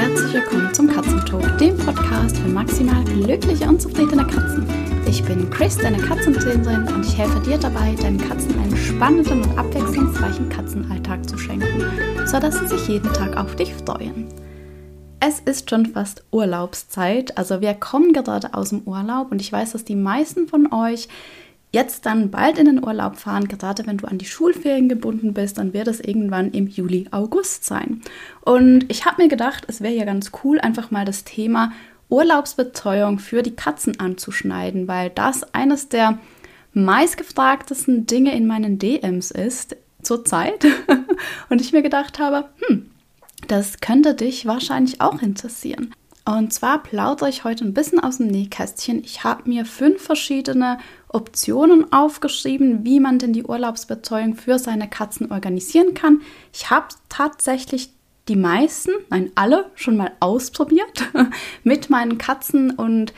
herzlich willkommen zum Katzentalk, dem Podcast für maximal glückliche und zufriedene Katzen. Ich bin Chris, deine Katzentrainerin und ich helfe dir dabei, deinen Katzen einen spannenden und abwechslungsreichen Katzenalltag zu schenken, sodass sie sich jeden Tag auf dich freuen. Es ist schon fast Urlaubszeit, also wir kommen gerade aus dem Urlaub und ich weiß, dass die meisten von euch jetzt dann bald in den Urlaub fahren, gerade wenn du an die Schulferien gebunden bist, dann wird es irgendwann im Juli, August sein. Und ich habe mir gedacht, es wäre ja ganz cool, einfach mal das Thema Urlaubsbetreuung für die Katzen anzuschneiden, weil das eines der meistgefragtesten Dinge in meinen DMs ist zurzeit. Und ich mir gedacht habe, hm, das könnte dich wahrscheinlich auch interessieren. Und zwar plaudere ich heute ein bisschen aus dem Nähkästchen. Ich habe mir fünf verschiedene Optionen aufgeschrieben, wie man denn die Urlaubsbetreuung für seine Katzen organisieren kann. Ich habe tatsächlich die meisten, nein, alle schon mal ausprobiert mit meinen Katzen und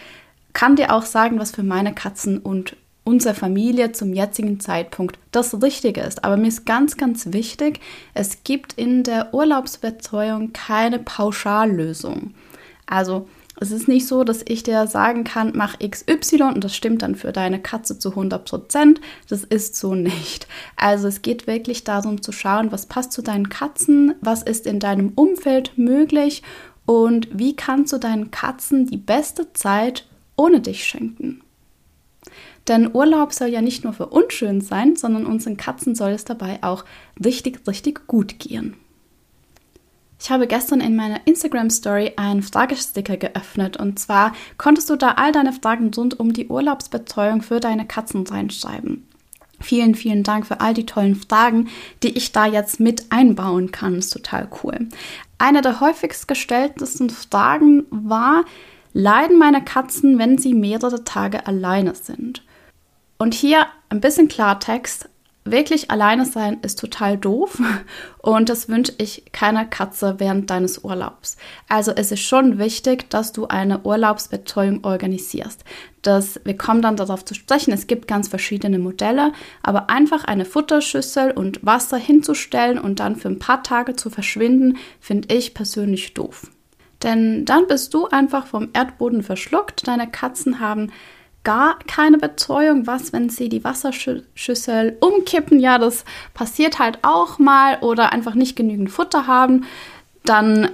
kann dir auch sagen, was für meine Katzen und unsere Familie zum jetzigen Zeitpunkt das Richtige ist. Aber mir ist ganz, ganz wichtig, es gibt in der Urlaubsbetreuung keine Pauschallösung. Also es ist nicht so, dass ich dir sagen kann, mach XY und das stimmt dann für deine Katze zu 100 Prozent. Das ist so nicht. Also es geht wirklich darum zu schauen, was passt zu deinen Katzen, was ist in deinem Umfeld möglich und wie kannst du deinen Katzen die beste Zeit ohne dich schenken. Denn Urlaub soll ja nicht nur für uns schön sein, sondern unseren Katzen soll es dabei auch richtig, richtig gut gehen. Ich habe gestern in meiner Instagram Story einen Fragesticker geöffnet und zwar konntest du da all deine Fragen rund um die Urlaubsbetreuung für deine Katzen reinschreiben. Vielen, vielen Dank für all die tollen Fragen, die ich da jetzt mit einbauen kann. Ist total cool. Eine der häufigst gestelltesten Fragen war, leiden meine Katzen, wenn sie mehrere Tage alleine sind? Und hier ein bisschen Klartext wirklich alleine sein ist total doof und das wünsche ich keiner Katze während deines Urlaubs. Also es ist schon wichtig, dass du eine Urlaubsbetreuung organisierst. Das, wir kommen dann darauf zu sprechen, es gibt ganz verschiedene Modelle, aber einfach eine Futterschüssel und Wasser hinzustellen und dann für ein paar Tage zu verschwinden, finde ich persönlich doof. Denn dann bist du einfach vom Erdboden verschluckt, deine Katzen haben gar keine Betreuung. Was, wenn sie die Wasserschüssel umkippen? Ja, das passiert halt auch mal oder einfach nicht genügend Futter haben. Dann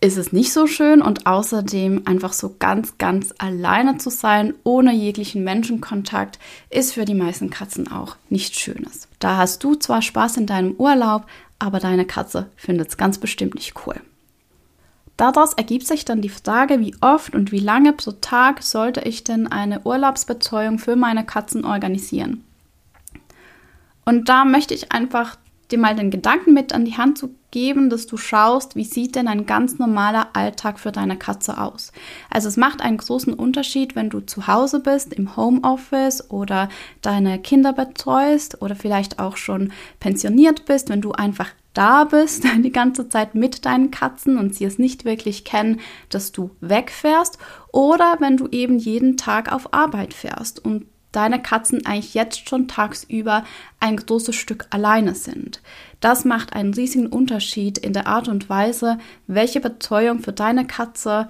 ist es nicht so schön und außerdem einfach so ganz, ganz alleine zu sein, ohne jeglichen Menschenkontakt, ist für die meisten Katzen auch nichts Schönes. Da hast du zwar Spaß in deinem Urlaub, aber deine Katze findet es ganz bestimmt nicht cool. Daraus ergibt sich dann die Frage, wie oft und wie lange pro Tag sollte ich denn eine Urlaubsbetreuung für meine Katzen organisieren. Und da möchte ich einfach dir mal den Gedanken mit an die Hand zu geben, dass du schaust, wie sieht denn ein ganz normaler Alltag für deine Katze aus. Also es macht einen großen Unterschied, wenn du zu Hause bist, im Homeoffice oder deine Kinder betreust oder vielleicht auch schon pensioniert bist, wenn du einfach da bist die ganze Zeit mit deinen Katzen und sie es nicht wirklich kennen, dass du wegfährst oder wenn du eben jeden Tag auf Arbeit fährst und deine Katzen eigentlich jetzt schon tagsüber ein großes Stück alleine sind. Das macht einen riesigen Unterschied in der Art und Weise, welche Betreuung für deine Katze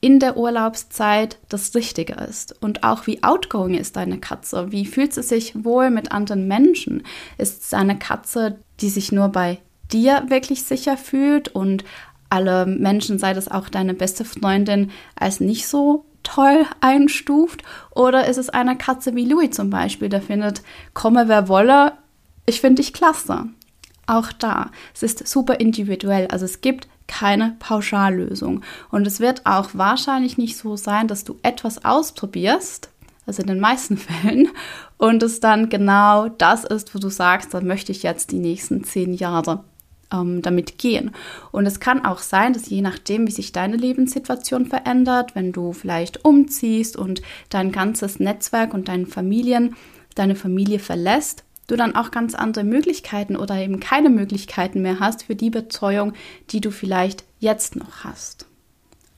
in der Urlaubszeit das Richtige ist. Und auch wie outgoing ist deine Katze? Wie fühlt sie sich wohl mit anderen Menschen? Ist es eine Katze, die sich nur bei dir wirklich sicher fühlt und alle Menschen, sei das auch deine beste Freundin, als nicht so toll einstuft? Oder ist es eine Katze wie Louis zum Beispiel, der findet, komme wer wolle, ich finde dich klasse. Auch da, es ist super individuell. Also es gibt keine Pauschallösung. Und es wird auch wahrscheinlich nicht so sein, dass du etwas ausprobierst, also in den meisten Fällen, und es dann genau das ist, wo du sagst, da möchte ich jetzt die nächsten zehn Jahre ähm, damit gehen. Und es kann auch sein, dass je nachdem, wie sich deine Lebenssituation verändert, wenn du vielleicht umziehst und dein ganzes Netzwerk und deine Familien, deine Familie verlässt, du dann auch ganz andere Möglichkeiten oder eben keine Möglichkeiten mehr hast für die Betreuung, die du vielleicht jetzt noch hast.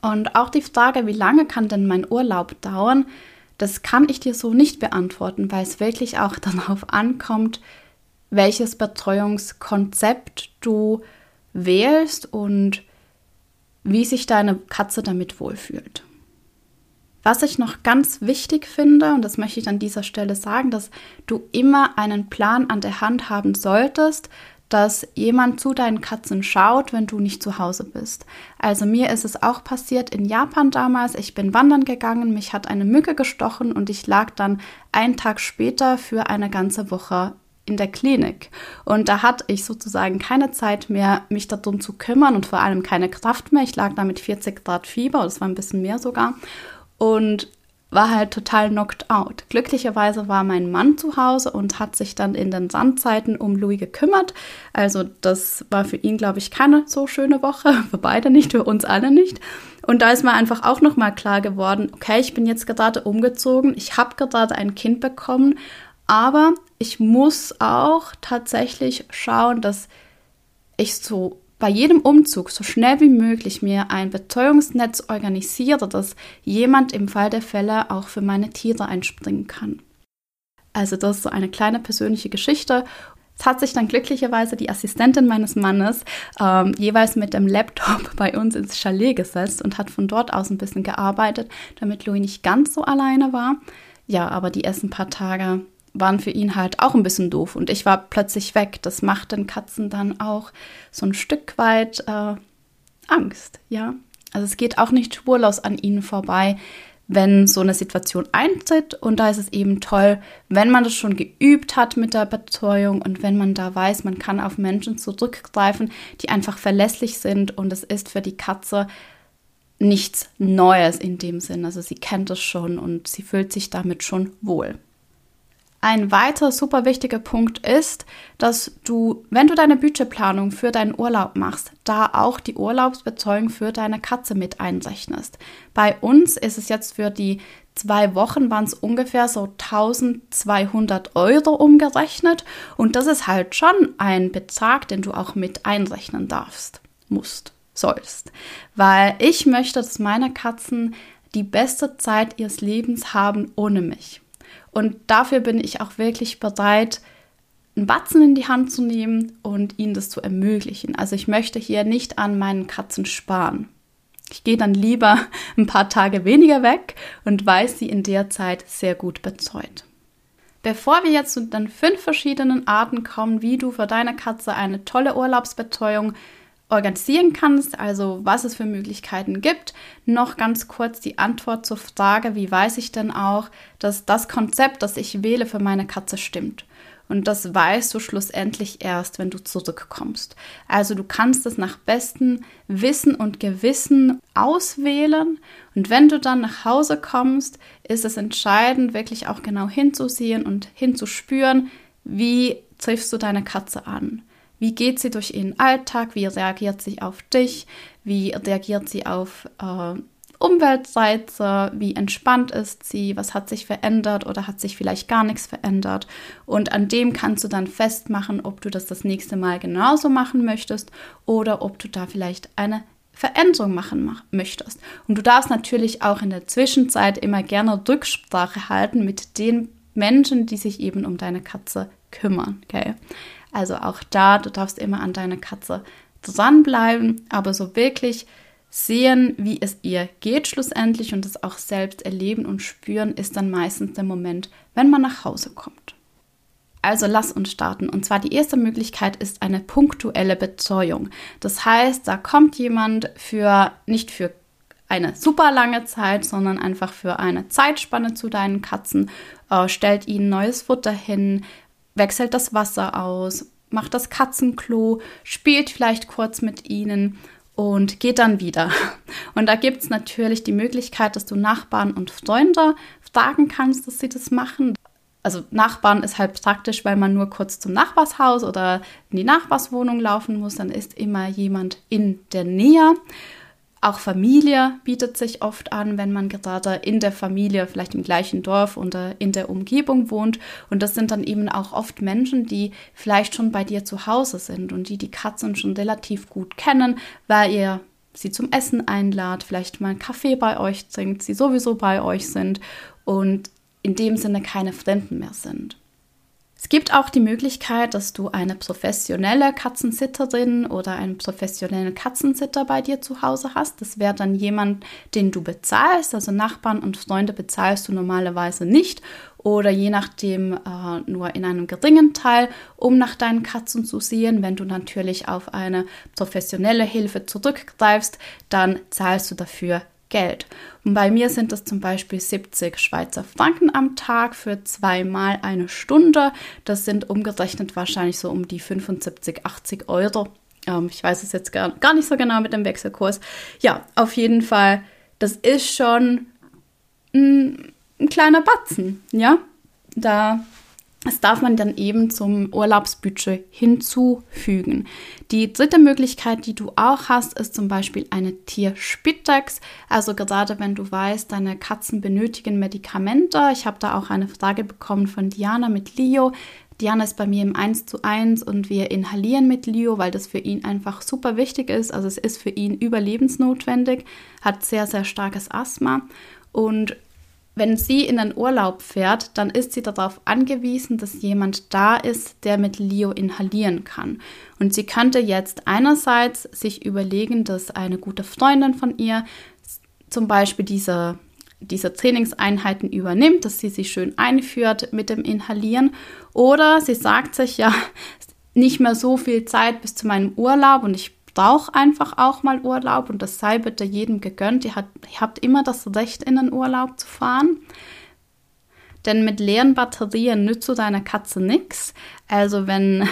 Und auch die Frage, wie lange kann denn mein Urlaub dauern, das kann ich dir so nicht beantworten, weil es wirklich auch darauf ankommt, welches Betreuungskonzept du wählst und wie sich deine Katze damit wohlfühlt. Was ich noch ganz wichtig finde, und das möchte ich an dieser Stelle sagen, dass du immer einen Plan an der Hand haben solltest, dass jemand zu deinen Katzen schaut, wenn du nicht zu Hause bist. Also mir ist es auch passiert in Japan damals. Ich bin wandern gegangen, mich hat eine Mücke gestochen und ich lag dann einen Tag später für eine ganze Woche in der Klinik. Und da hatte ich sozusagen keine Zeit mehr, mich darum zu kümmern und vor allem keine Kraft mehr. Ich lag da mit 40 Grad Fieber, das war ein bisschen mehr sogar. Und war halt total knocked out. Glücklicherweise war mein Mann zu Hause und hat sich dann in den Sandzeiten um Louis gekümmert. Also das war für ihn, glaube ich, keine so schöne Woche. Für beide nicht, für uns alle nicht. Und da ist mir einfach auch nochmal klar geworden, okay, ich bin jetzt gerade umgezogen, ich habe gerade ein Kind bekommen, aber ich muss auch tatsächlich schauen, dass ich so bei jedem Umzug so schnell wie möglich mir ein Betreuungsnetz organisiere, dass jemand im Fall der Fälle auch für meine Tiere einspringen kann. Also das ist so eine kleine persönliche Geschichte. Es hat sich dann glücklicherweise die Assistentin meines Mannes ähm, jeweils mit dem Laptop bei uns ins Chalet gesetzt und hat von dort aus ein bisschen gearbeitet, damit Louis nicht ganz so alleine war. Ja, aber die ersten paar Tage waren für ihn halt auch ein bisschen doof und ich war plötzlich weg. Das macht den Katzen dann auch so ein Stück weit äh, Angst, ja. Also es geht auch nicht spurlos an ihnen vorbei, wenn so eine Situation eintritt. Und da ist es eben toll, wenn man das schon geübt hat mit der Betreuung und wenn man da weiß, man kann auf Menschen zurückgreifen, die einfach verlässlich sind und es ist für die Katze nichts Neues in dem Sinn. Also sie kennt es schon und sie fühlt sich damit schon wohl. Ein weiterer super wichtiger Punkt ist, dass du, wenn du deine Budgetplanung für deinen Urlaub machst, da auch die Urlaubsbetreuung für deine Katze mit einrechnest. Bei uns ist es jetzt für die zwei Wochen waren es ungefähr so 1200 Euro umgerechnet und das ist halt schon ein Betrag, den du auch mit einrechnen darfst, musst, sollst, weil ich möchte, dass meine Katzen die beste Zeit ihres Lebens haben ohne mich. Und dafür bin ich auch wirklich bereit, einen Batzen in die Hand zu nehmen und ihnen das zu ermöglichen. Also ich möchte hier nicht an meinen Katzen sparen. Ich gehe dann lieber ein paar Tage weniger weg und weiß sie in der Zeit sehr gut betreut. Bevor wir jetzt zu den fünf verschiedenen Arten kommen, wie du für deine Katze eine tolle Urlaubsbetreuung organisieren kannst, also was es für Möglichkeiten gibt. Noch ganz kurz die Antwort zur Frage, wie weiß ich denn auch, dass das Konzept, das ich wähle für meine Katze stimmt. Und das weißt du schlussendlich erst, wenn du zurückkommst. Also du kannst es nach bestem Wissen und Gewissen auswählen. Und wenn du dann nach Hause kommst, ist es entscheidend, wirklich auch genau hinzusehen und hinzuspüren, wie triffst du deine Katze an. Wie geht sie durch ihren Alltag? Wie reagiert sie auf dich? Wie reagiert sie auf äh, Umweltreize? Wie entspannt ist sie? Was hat sich verändert oder hat sich vielleicht gar nichts verändert? Und an dem kannst du dann festmachen, ob du das das nächste Mal genauso machen möchtest oder ob du da vielleicht eine Veränderung machen mach, möchtest. Und du darfst natürlich auch in der Zwischenzeit immer gerne Rücksprache halten mit den Menschen, die sich eben um deine Katze kümmern. Okay? Also auch da, du darfst immer an deine Katze dranbleiben, aber so wirklich sehen, wie es ihr geht schlussendlich und es auch selbst erleben und spüren, ist dann meistens der Moment, wenn man nach Hause kommt. Also lass uns starten. Und zwar die erste Möglichkeit ist eine punktuelle Betreuung. Das heißt, da kommt jemand für nicht für eine super lange Zeit, sondern einfach für eine Zeitspanne zu deinen Katzen, äh, stellt ihnen neues Futter hin, wechselt das Wasser aus, macht das Katzenklo, spielt vielleicht kurz mit ihnen und geht dann wieder. Und da gibt es natürlich die Möglichkeit, dass du Nachbarn und Freunde fragen kannst, dass sie das machen. Also Nachbarn ist halt praktisch, weil man nur kurz zum Nachbarshaus oder in die Nachbarswohnung laufen muss, dann ist immer jemand in der Nähe. Auch Familie bietet sich oft an, wenn man gerade in der Familie, vielleicht im gleichen Dorf oder in der Umgebung wohnt. Und das sind dann eben auch oft Menschen, die vielleicht schon bei dir zu Hause sind und die die Katzen schon relativ gut kennen, weil ihr sie zum Essen einladet, vielleicht mal einen Kaffee bei euch trinkt, sie sowieso bei euch sind und in dem Sinne keine Fremden mehr sind. Es gibt auch die Möglichkeit, dass du eine professionelle Katzensitterin oder einen professionellen Katzensitter bei dir zu Hause hast. Das wäre dann jemand, den du bezahlst. Also Nachbarn und Freunde bezahlst du normalerweise nicht oder je nachdem äh, nur in einem geringen Teil, um nach deinen Katzen zu sehen. Wenn du natürlich auf eine professionelle Hilfe zurückgreifst, dann zahlst du dafür Geld. Und bei mir sind das zum Beispiel 70 Schweizer Franken am Tag für zweimal eine Stunde. Das sind umgerechnet wahrscheinlich so um die 75, 80 Euro. Ähm, ich weiß es jetzt gar, gar nicht so genau mit dem Wechselkurs. Ja, auf jeden Fall, das ist schon ein, ein kleiner Batzen, ja. Da das darf man dann eben zum Urlaubsbudget hinzufügen. Die dritte Möglichkeit, die du auch hast, ist zum Beispiel eine Tierspitex. Also gerade wenn du weißt, deine Katzen benötigen Medikamente. Ich habe da auch eine Frage bekommen von Diana mit Leo. Diana ist bei mir im 1 zu 1 und wir inhalieren mit Leo, weil das für ihn einfach super wichtig ist. Also es ist für ihn überlebensnotwendig, hat sehr, sehr starkes Asthma. Und wenn sie in den Urlaub fährt, dann ist sie darauf angewiesen, dass jemand da ist, der mit Leo inhalieren kann. Und sie könnte jetzt einerseits sich überlegen, dass eine gute Freundin von ihr zum Beispiel diese, diese Trainingseinheiten übernimmt, dass sie sie schön einführt mit dem Inhalieren. Oder sie sagt sich, ja, nicht mehr so viel Zeit bis zu meinem Urlaub und ich brauche einfach auch mal Urlaub und das sei bitte jedem gegönnt. Ihr, hat, ihr habt immer das Recht, in den Urlaub zu fahren. Denn mit leeren Batterien nützt du deiner Katze nichts. Also wenn,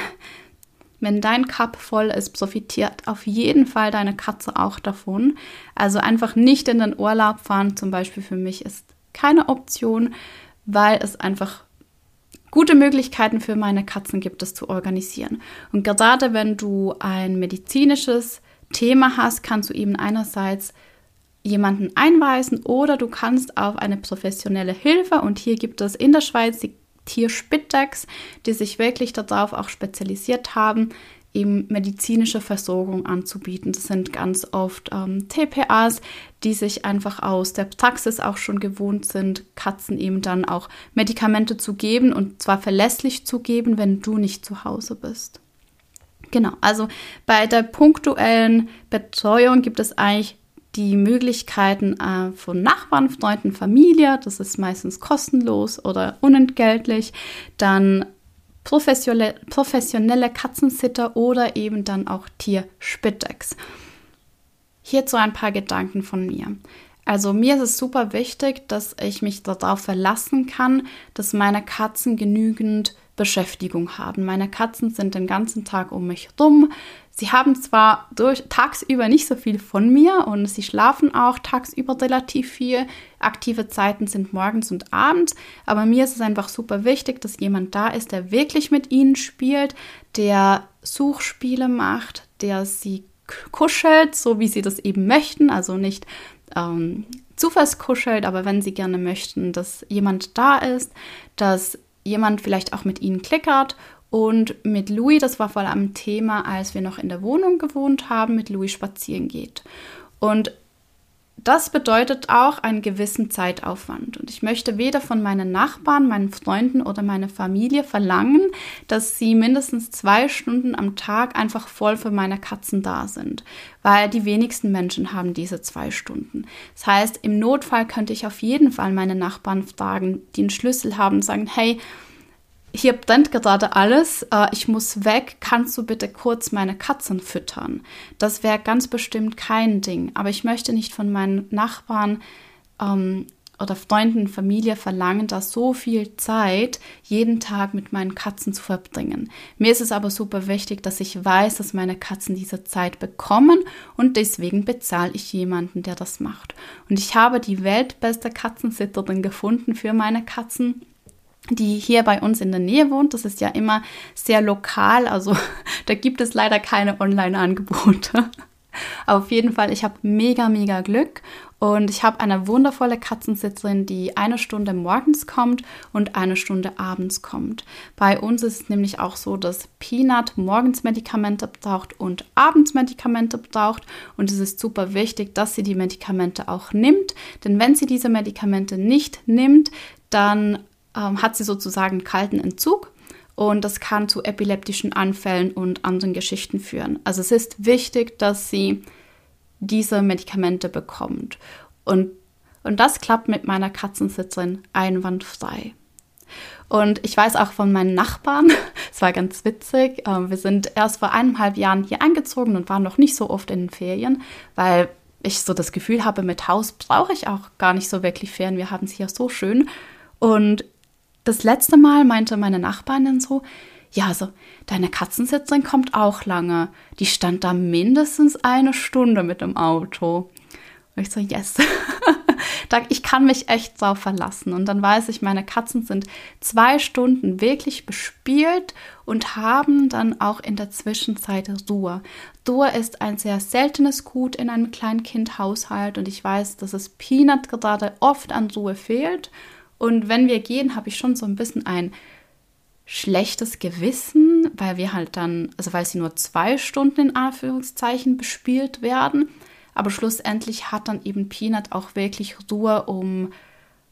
wenn dein Cup voll ist, profitiert auf jeden Fall deine Katze auch davon. Also einfach nicht in den Urlaub fahren, zum Beispiel für mich ist keine Option, weil es einfach gute Möglichkeiten für meine Katzen gibt es zu organisieren. Und gerade wenn du ein medizinisches Thema hast, kannst du eben einerseits jemanden einweisen oder du kannst auf eine professionelle Hilfe und hier gibt es in der Schweiz die Tierspittex, die sich wirklich darauf auch spezialisiert haben, eben medizinische Versorgung anzubieten. Das sind ganz oft ähm, TPAs, die sich einfach aus der Praxis auch schon gewohnt sind, Katzen eben dann auch Medikamente zu geben und zwar verlässlich zu geben, wenn du nicht zu Hause bist. Genau, also bei der punktuellen Betreuung gibt es eigentlich die Möglichkeiten äh, von Nachbarn, Freunden, Familie, das ist meistens kostenlos oder unentgeltlich. Dann professionelle, professionelle Katzensitter oder eben dann auch Tierspittex. Hierzu ein paar Gedanken von mir. Also mir ist es super wichtig, dass ich mich darauf verlassen kann, dass meine Katzen genügend Beschäftigung haben. Meine Katzen sind den ganzen Tag um mich rum. Sie haben zwar durch, tagsüber nicht so viel von mir und sie schlafen auch tagsüber relativ viel. Aktive Zeiten sind morgens und abends, aber mir ist es einfach super wichtig, dass jemand da ist, der wirklich mit ihnen spielt, der Suchspiele macht, der sie kuschelt, so wie sie das eben möchten, also nicht ähm, zufallskuschelt, aber wenn sie gerne möchten, dass jemand da ist, dass jemand vielleicht auch mit ihnen klickert. Und mit Louis, das war vor allem Thema, als wir noch in der Wohnung gewohnt haben, mit Louis spazieren geht. Und das bedeutet auch einen gewissen Zeitaufwand. Und ich möchte weder von meinen Nachbarn, meinen Freunden oder meiner Familie verlangen, dass sie mindestens zwei Stunden am Tag einfach voll für meine Katzen da sind, weil die wenigsten Menschen haben diese zwei Stunden. Das heißt, im Notfall könnte ich auf jeden Fall meine Nachbarn fragen, die einen Schlüssel haben sagen, hey, hier brennt gerade alles, äh, ich muss weg, kannst du bitte kurz meine Katzen füttern? Das wäre ganz bestimmt kein Ding, aber ich möchte nicht von meinen Nachbarn ähm, oder Freunden, Familie verlangen, da so viel Zeit jeden Tag mit meinen Katzen zu verbringen. Mir ist es aber super wichtig, dass ich weiß, dass meine Katzen diese Zeit bekommen und deswegen bezahle ich jemanden, der das macht. Und ich habe die weltbeste Katzensitterin gefunden für meine Katzen die hier bei uns in der Nähe wohnt. Das ist ja immer sehr lokal, also da gibt es leider keine Online-Angebote. Auf jeden Fall, ich habe mega, mega Glück und ich habe eine wundervolle Katzensitzerin, die eine Stunde morgens kommt und eine Stunde abends kommt. Bei uns ist es nämlich auch so, dass Peanut morgens Medikamente braucht und abends Medikamente braucht und es ist super wichtig, dass sie die Medikamente auch nimmt, denn wenn sie diese Medikamente nicht nimmt, dann ähm, hat sie sozusagen kalten Entzug. und das kann zu epileptischen Anfällen und anderen Geschichten führen. Also es ist wichtig, dass sie diese Medikamente bekommt. Und, und das klappt mit meiner Katzensitzerin einwandfrei. Und ich weiß auch von meinen Nachbarn, es war ganz witzig, ähm, wir sind erst vor eineinhalb Jahren hier eingezogen und waren noch nicht so oft in den Ferien, weil ich so das Gefühl habe, mit Haus brauche ich auch gar nicht so wirklich Ferien. Wir haben es hier so schön. Und das letzte Mal meinte meine Nachbarin so, ja, also deine Katzensitzerin kommt auch lange. Die stand da mindestens eine Stunde mit dem Auto. Und ich so, yes. ich kann mich echt drauf verlassen. Und dann weiß ich, meine Katzen sind zwei Stunden wirklich bespielt und haben dann auch in der Zwischenzeit Ruhe. Ruhe ist ein sehr seltenes Gut in einem Kleinkindhaushalt und ich weiß, dass es Peanut gerade oft an Ruhe fehlt. Und wenn wir gehen, habe ich schon so ein bisschen ein schlechtes Gewissen, weil wir halt dann, also weil sie nur zwei Stunden in Anführungszeichen bespielt werden. Aber schlussendlich hat dann eben Peanut auch wirklich Ruhe, um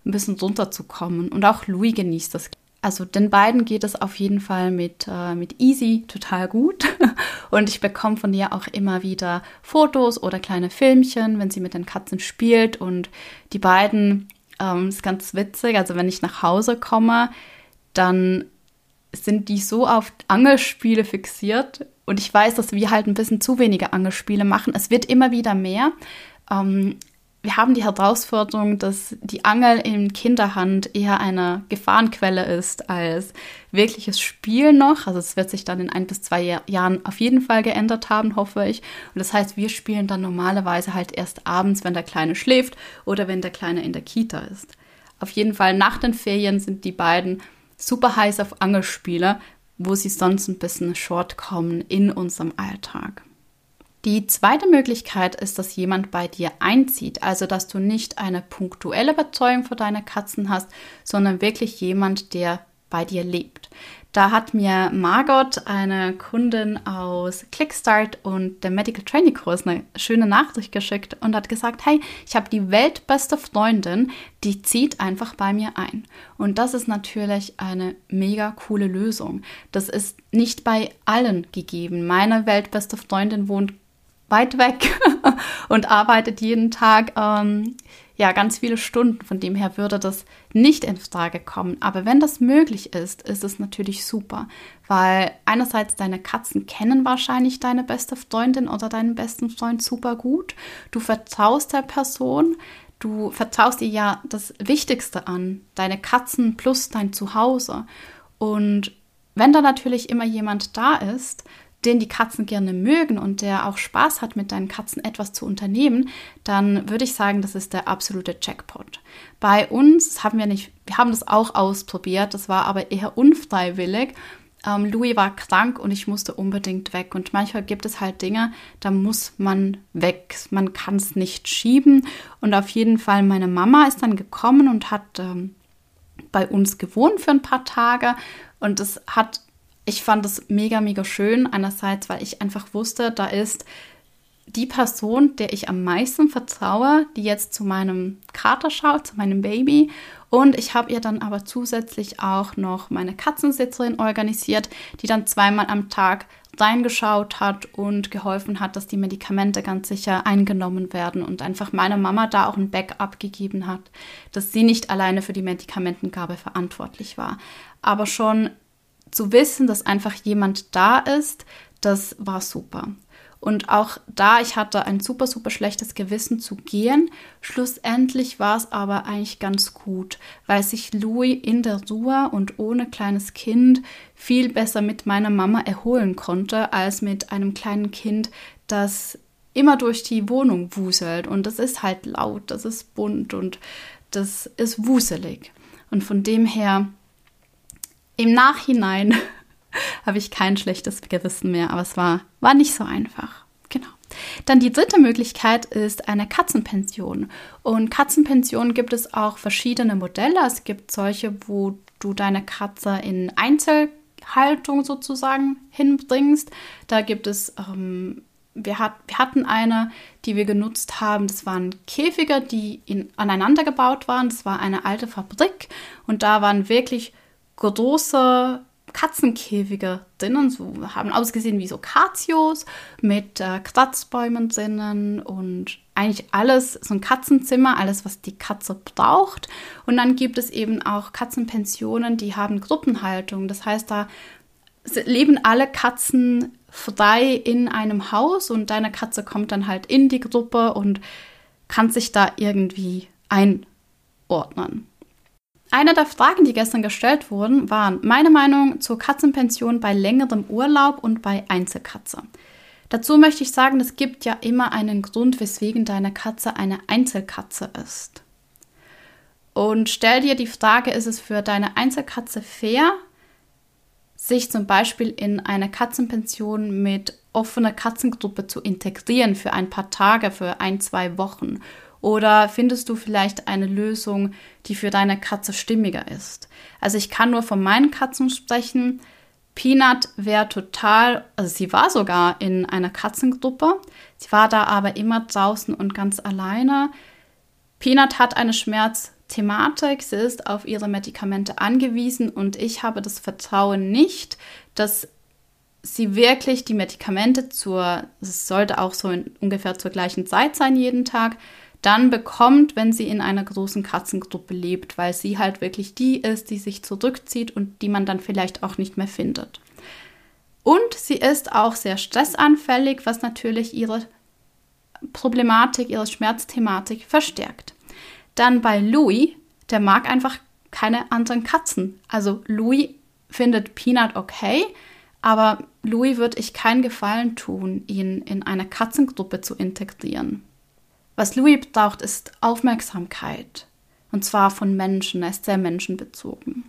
ein bisschen runterzukommen. Und auch Louis genießt das. Also den beiden geht es auf jeden Fall mit, äh, mit Easy total gut. Und ich bekomme von ihr auch immer wieder Fotos oder kleine Filmchen, wenn sie mit den Katzen spielt. Und die beiden, ähm, ist ganz witzig, also wenn ich nach Hause komme, dann sind die so auf Angelspiele fixiert. Und ich weiß, dass wir halt ein bisschen zu wenige Angelspiele machen. Es wird immer wieder mehr. Ähm, wir haben die Herausforderung, dass die Angel in Kinderhand eher eine Gefahrenquelle ist als wirkliches Spiel noch. Also es wird sich dann in ein bis zwei Jahren auf jeden Fall geändert haben, hoffe ich. Und das heißt, wir spielen dann normalerweise halt erst abends, wenn der Kleine schläft oder wenn der Kleine in der Kita ist. Auf jeden Fall nach den Ferien sind die beiden super heiß auf Angelspiele, wo sie sonst ein bisschen short kommen in unserem Alltag. Die zweite Möglichkeit ist, dass jemand bei dir einzieht, also dass du nicht eine punktuelle Betreuung für deine Katzen hast, sondern wirklich jemand, der bei dir lebt. Da hat mir Margot, eine Kundin aus Clickstart und der Medical Training Kurs, eine schöne Nachricht geschickt und hat gesagt, hey, ich habe die weltbeste Freundin, die zieht einfach bei mir ein. Und das ist natürlich eine mega coole Lösung. Das ist nicht bei allen gegeben. Meine weltbeste Freundin wohnt weit weg und arbeitet jeden Tag ähm, ja ganz viele Stunden. Von dem her würde das nicht in Frage kommen. Aber wenn das möglich ist, ist es natürlich super, weil einerseits deine Katzen kennen wahrscheinlich deine beste Freundin oder deinen besten Freund super gut. Du vertraust der Person. Du vertraust ihr ja das Wichtigste an, deine Katzen plus dein Zuhause. Und wenn da natürlich immer jemand da ist, den die Katzen gerne mögen und der auch Spaß hat, mit deinen Katzen etwas zu unternehmen, dann würde ich sagen, das ist der absolute Jackpot. Bei uns haben wir nicht, wir haben das auch ausprobiert, das war aber eher unfreiwillig. Ähm, Louis war krank und ich musste unbedingt weg. Und manchmal gibt es halt Dinge, da muss man weg. Man kann es nicht schieben. Und auf jeden Fall, meine Mama ist dann gekommen und hat ähm, bei uns gewohnt für ein paar Tage. Und es hat ich fand es mega, mega schön. Einerseits, weil ich einfach wusste, da ist die Person, der ich am meisten vertraue, die jetzt zu meinem Kater schaut, zu meinem Baby. Und ich habe ihr dann aber zusätzlich auch noch meine Katzensitzerin organisiert, die dann zweimal am Tag reingeschaut hat und geholfen hat, dass die Medikamente ganz sicher eingenommen werden und einfach meiner Mama da auch ein Backup gegeben hat, dass sie nicht alleine für die Medikamentengabe verantwortlich war. Aber schon zu wissen, dass einfach jemand da ist, das war super. Und auch da, ich hatte ein super, super schlechtes Gewissen zu gehen. Schlussendlich war es aber eigentlich ganz gut, weil sich Louis in der Ruhe und ohne kleines Kind viel besser mit meiner Mama erholen konnte, als mit einem kleinen Kind, das immer durch die Wohnung wuselt. Und das ist halt laut, das ist bunt und das ist wuselig. Und von dem her im Nachhinein habe ich kein schlechtes Gewissen mehr, aber es war, war nicht so einfach. Genau. Dann die dritte Möglichkeit ist eine Katzenpension. Und Katzenpensionen gibt es auch verschiedene Modelle. Es gibt solche, wo du deine Katze in Einzelhaltung sozusagen hinbringst. Da gibt es, ähm, wir, hat, wir hatten eine, die wir genutzt haben. Das waren Käfige, die in, aneinander gebaut waren. Das war eine alte Fabrik und da waren wirklich große Katzenkäfige drinnen, so haben ausgesehen wie so Katios mit äh, Kratzbäumen drinnen und eigentlich alles, so ein Katzenzimmer, alles, was die Katze braucht. Und dann gibt es eben auch Katzenpensionen, die haben Gruppenhaltung. Das heißt, da leben alle Katzen frei in einem Haus und deine Katze kommt dann halt in die Gruppe und kann sich da irgendwie einordnen. Eine der Fragen, die gestern gestellt wurden, waren meine Meinung zur Katzenpension bei längerem Urlaub und bei Einzelkatze. Dazu möchte ich sagen, es gibt ja immer einen Grund, weswegen deine Katze eine Einzelkatze ist. Und stell dir die Frage, ist es für deine Einzelkatze fair, sich zum Beispiel in eine Katzenpension mit offener Katzengruppe zu integrieren für ein paar Tage, für ein, zwei Wochen oder findest du vielleicht eine Lösung, die für deine Katze stimmiger ist? Also ich kann nur von meinen Katzen sprechen. Peanut wäre total, also sie war sogar in einer Katzengruppe. Sie war da aber immer draußen und ganz alleine. Peanut hat eine Schmerzthematik, sie ist auf ihre Medikamente angewiesen und ich habe das Vertrauen nicht, dass sie wirklich die Medikamente zur, es sollte auch so in, ungefähr zur gleichen Zeit sein jeden Tag, dann bekommt, wenn sie in einer großen Katzengruppe lebt, weil sie halt wirklich die ist, die sich zurückzieht und die man dann vielleicht auch nicht mehr findet. Und sie ist auch sehr stressanfällig, was natürlich ihre Problematik, ihre Schmerzthematik verstärkt. Dann bei Louis, der mag einfach keine anderen Katzen. Also Louis findet Peanut okay, aber Louis würde ich keinen Gefallen tun, ihn in eine Katzengruppe zu integrieren. Was Louis braucht, ist Aufmerksamkeit. Und zwar von Menschen. Er ist sehr menschenbezogen.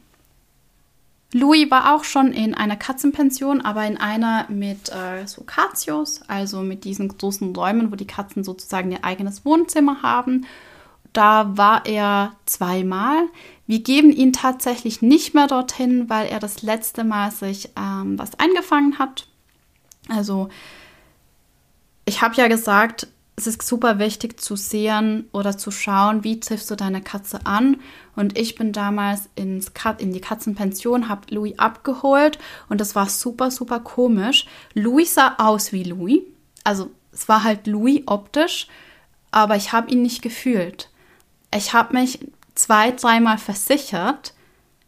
Louis war auch schon in einer Katzenpension, aber in einer mit äh, so Katios, also mit diesen großen Räumen, wo die Katzen sozusagen ihr eigenes Wohnzimmer haben. Da war er zweimal. Wir geben ihn tatsächlich nicht mehr dorthin, weil er das letzte Mal sich ähm, was eingefangen hat. Also ich habe ja gesagt, es ist super wichtig zu sehen oder zu schauen, wie triffst du deine Katze an. Und ich bin damals ins Kat in die Katzenpension, habe Louis abgeholt und das war super, super komisch. Louis sah aus wie Louis. Also es war halt Louis optisch, aber ich habe ihn nicht gefühlt. Ich habe mich zwei, dreimal versichert,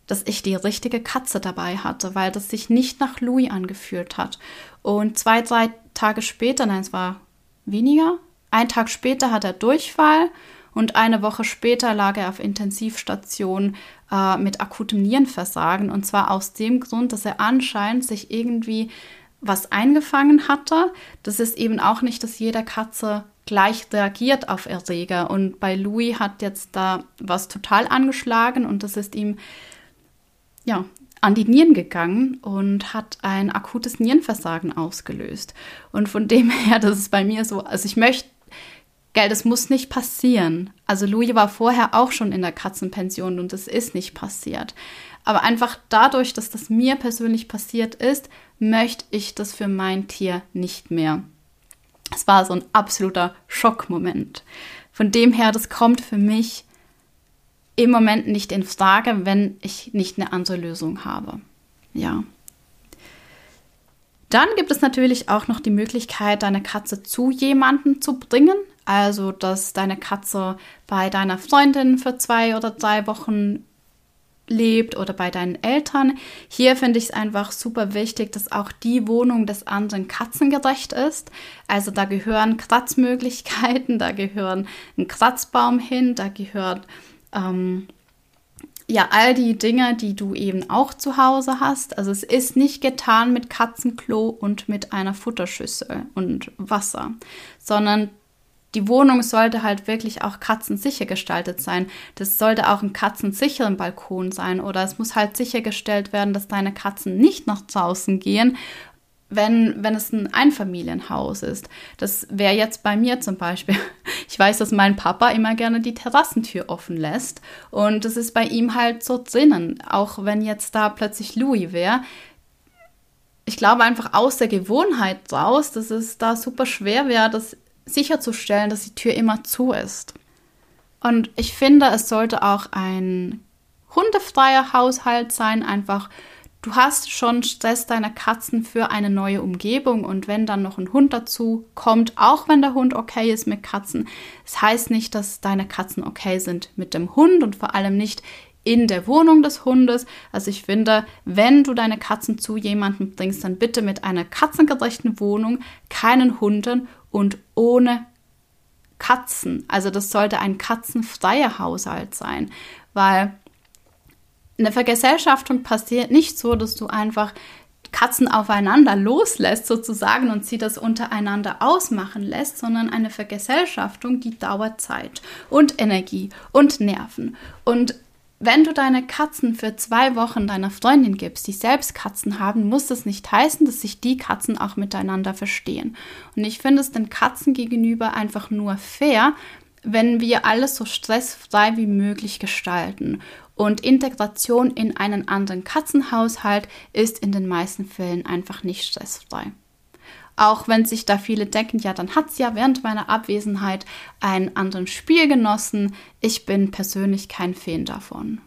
dass ich die richtige Katze dabei hatte, weil das sich nicht nach Louis angefühlt hat. Und zwei, drei Tage später, nein, es war weniger, ein Tag später hat er Durchfall und eine Woche später lag er auf Intensivstation äh, mit akutem Nierenversagen. Und zwar aus dem Grund, dass er anscheinend sich irgendwie was eingefangen hatte. Das ist eben auch nicht, dass jede Katze gleich reagiert auf Erreger. Und bei Louis hat jetzt da was total angeschlagen und das ist ihm ja an die Nieren gegangen und hat ein akutes Nierenversagen ausgelöst. Und von dem her, das ist bei mir so, also ich möchte Gell, das muss nicht passieren. Also Louis war vorher auch schon in der Katzenpension und es ist nicht passiert. Aber einfach dadurch, dass das mir persönlich passiert ist, möchte ich das für mein Tier nicht mehr. Es war so ein absoluter Schockmoment. Von dem her, das kommt für mich im Moment nicht in Frage, wenn ich nicht eine andere Lösung habe. Ja. Dann gibt es natürlich auch noch die Möglichkeit, deine Katze zu jemandem zu bringen. Also, dass deine Katze bei deiner Freundin für zwei oder drei Wochen lebt oder bei deinen Eltern. Hier finde ich es einfach super wichtig, dass auch die Wohnung des anderen katzengerecht ist. Also da gehören Kratzmöglichkeiten, da gehören ein Kratzbaum hin, da gehört ähm, ja all die Dinge, die du eben auch zu Hause hast. Also es ist nicht getan mit Katzenklo und mit einer Futterschüssel und Wasser, sondern die Wohnung sollte halt wirklich auch katzensicher gestaltet sein. Das sollte auch ein katzensicheren Balkon sein oder es muss halt sichergestellt werden, dass deine Katzen nicht nach draußen gehen, wenn, wenn es ein Einfamilienhaus ist. Das wäre jetzt bei mir zum Beispiel. Ich weiß, dass mein Papa immer gerne die Terrassentür offen lässt und das ist bei ihm halt so drinnen. Auch wenn jetzt da plötzlich Louis wäre, ich glaube einfach aus der Gewohnheit raus, dass es da super schwer wäre, das sicherzustellen, dass die Tür immer zu ist. Und ich finde, es sollte auch ein hundefreier Haushalt sein, einfach du hast schon Stress deiner Katzen für eine neue Umgebung und wenn dann noch ein Hund dazu kommt, auch wenn der Hund okay ist mit Katzen, das heißt nicht, dass deine Katzen okay sind mit dem Hund und vor allem nicht in der Wohnung des Hundes. Also ich finde, wenn du deine Katzen zu jemandem bringst, dann bitte mit einer katzengerechten Wohnung, keinen Hunden und ohne Katzen. Also das sollte ein katzenfreier Haushalt sein, weil eine Vergesellschaftung passiert nicht so, dass du einfach Katzen aufeinander loslässt sozusagen und sie das untereinander ausmachen lässt, sondern eine Vergesellschaftung, die dauert Zeit und Energie und Nerven. Und wenn du deine Katzen für zwei Wochen deiner Freundin gibst, die selbst Katzen haben, muss das nicht heißen, dass sich die Katzen auch miteinander verstehen. Und ich finde es den Katzen gegenüber einfach nur fair, wenn wir alles so stressfrei wie möglich gestalten. Und Integration in einen anderen Katzenhaushalt ist in den meisten Fällen einfach nicht stressfrei. Auch wenn sich da viele denken, ja, dann hat sie ja während meiner Abwesenheit einen anderen Spiel genossen. Ich bin persönlich kein Fan davon.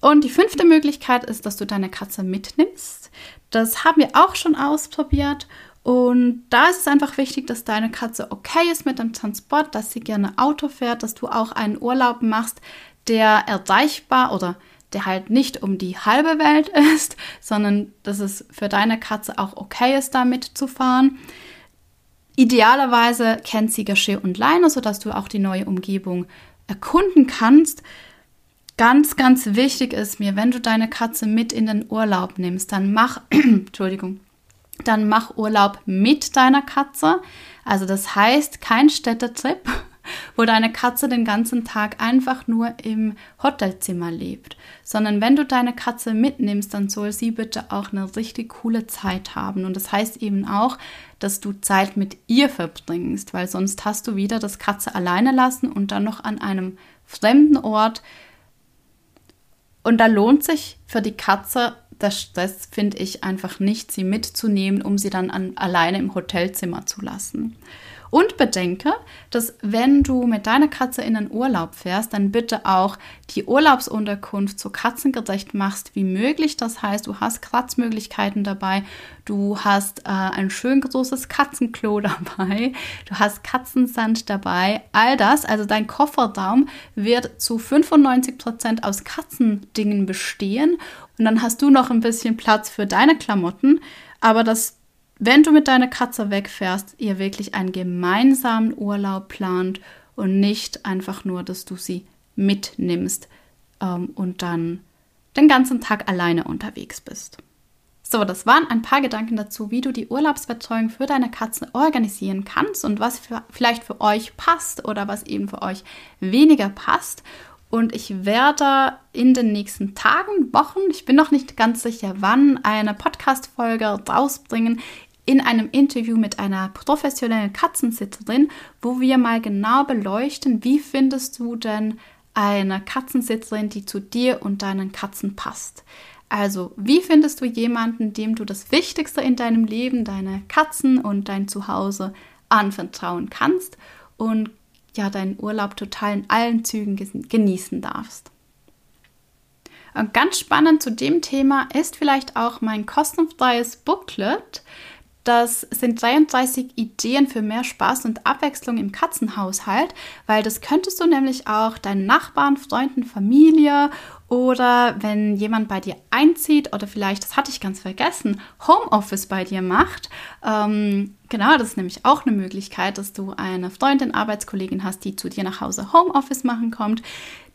Und die fünfte Möglichkeit ist, dass du deine Katze mitnimmst. Das haben wir auch schon ausprobiert. Und da ist es einfach wichtig, dass deine Katze okay ist mit dem Transport, dass sie gerne Auto fährt, dass du auch einen Urlaub machst, der erreichbar oder der halt nicht um die halbe Welt ist, sondern dass es für deine Katze auch okay ist, damit zu fahren. Idealerweise kennt sie Geschirr und Leine, sodass du auch die neue Umgebung erkunden kannst. Ganz, ganz wichtig ist mir, wenn du deine Katze mit in den Urlaub nimmst, dann mach, Entschuldigung, dann mach Urlaub mit deiner Katze. Also das heißt kein Städtetrip, wo deine Katze den ganzen Tag einfach nur im Hotelzimmer lebt, sondern wenn du deine Katze mitnimmst, dann soll sie bitte auch eine richtig coole Zeit haben. Und das heißt eben auch, dass du Zeit mit ihr verbringst, weil sonst hast du wieder das Katze alleine lassen und dann noch an einem fremden Ort. Und da lohnt sich für die Katze der Stress, finde ich, einfach nicht, sie mitzunehmen, um sie dann an, alleine im Hotelzimmer zu lassen. Und bedenke, dass wenn du mit deiner Katze in den Urlaub fährst, dann bitte auch die Urlaubsunterkunft so katzengerecht machst wie möglich. Das heißt, du hast Kratzmöglichkeiten dabei, du hast äh, ein schön großes Katzenklo dabei, du hast Katzensand dabei, all das. Also dein Kofferraum wird zu 95 Prozent aus Katzendingen bestehen und dann hast du noch ein bisschen Platz für deine Klamotten. Aber das wenn du mit deiner Katze wegfährst, ihr wirklich einen gemeinsamen Urlaub plant und nicht einfach nur, dass du sie mitnimmst ähm, und dann den ganzen Tag alleine unterwegs bist. So, das waren ein paar Gedanken dazu, wie du die Urlaubsbetreuung für deine Katzen organisieren kannst und was für, vielleicht für euch passt oder was eben für euch weniger passt. Und ich werde in den nächsten Tagen, Wochen, ich bin noch nicht ganz sicher wann, eine Podcast-Folge rausbringen, in einem Interview mit einer professionellen Katzensitzerin, wo wir mal genau beleuchten, wie findest du denn eine Katzensitzerin, die zu dir und deinen Katzen passt. Also, wie findest du jemanden, dem du das Wichtigste in deinem Leben, deine Katzen und dein Zuhause anvertrauen kannst und ja, deinen Urlaub total in allen Zügen genießen darfst? Und ganz spannend zu dem Thema ist vielleicht auch mein kostenfreies Booklet. Das sind 33 Ideen für mehr Spaß und Abwechslung im Katzenhaushalt, weil das könntest du nämlich auch deinen Nachbarn, Freunden, Familie oder wenn jemand bei dir einzieht oder vielleicht, das hatte ich ganz vergessen, Homeoffice bei dir macht. Ähm, genau, das ist nämlich auch eine Möglichkeit, dass du eine Freundin, Arbeitskollegin hast, die zu dir nach Hause Homeoffice machen kommt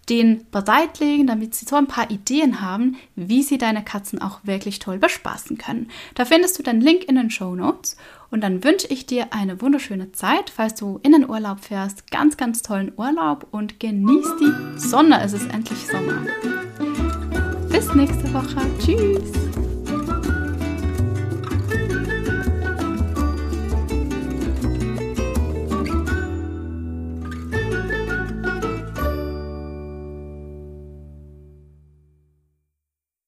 den bereitlegen, damit sie so ein paar Ideen haben, wie sie deine Katzen auch wirklich toll bespaßen können. Da findest du den Link in den Show Notes und dann wünsche ich dir eine wunderschöne Zeit, falls du in den Urlaub fährst. Ganz, ganz tollen Urlaub und genieß die Sonne. Es ist endlich Sommer. Bis nächste Woche. Tschüss.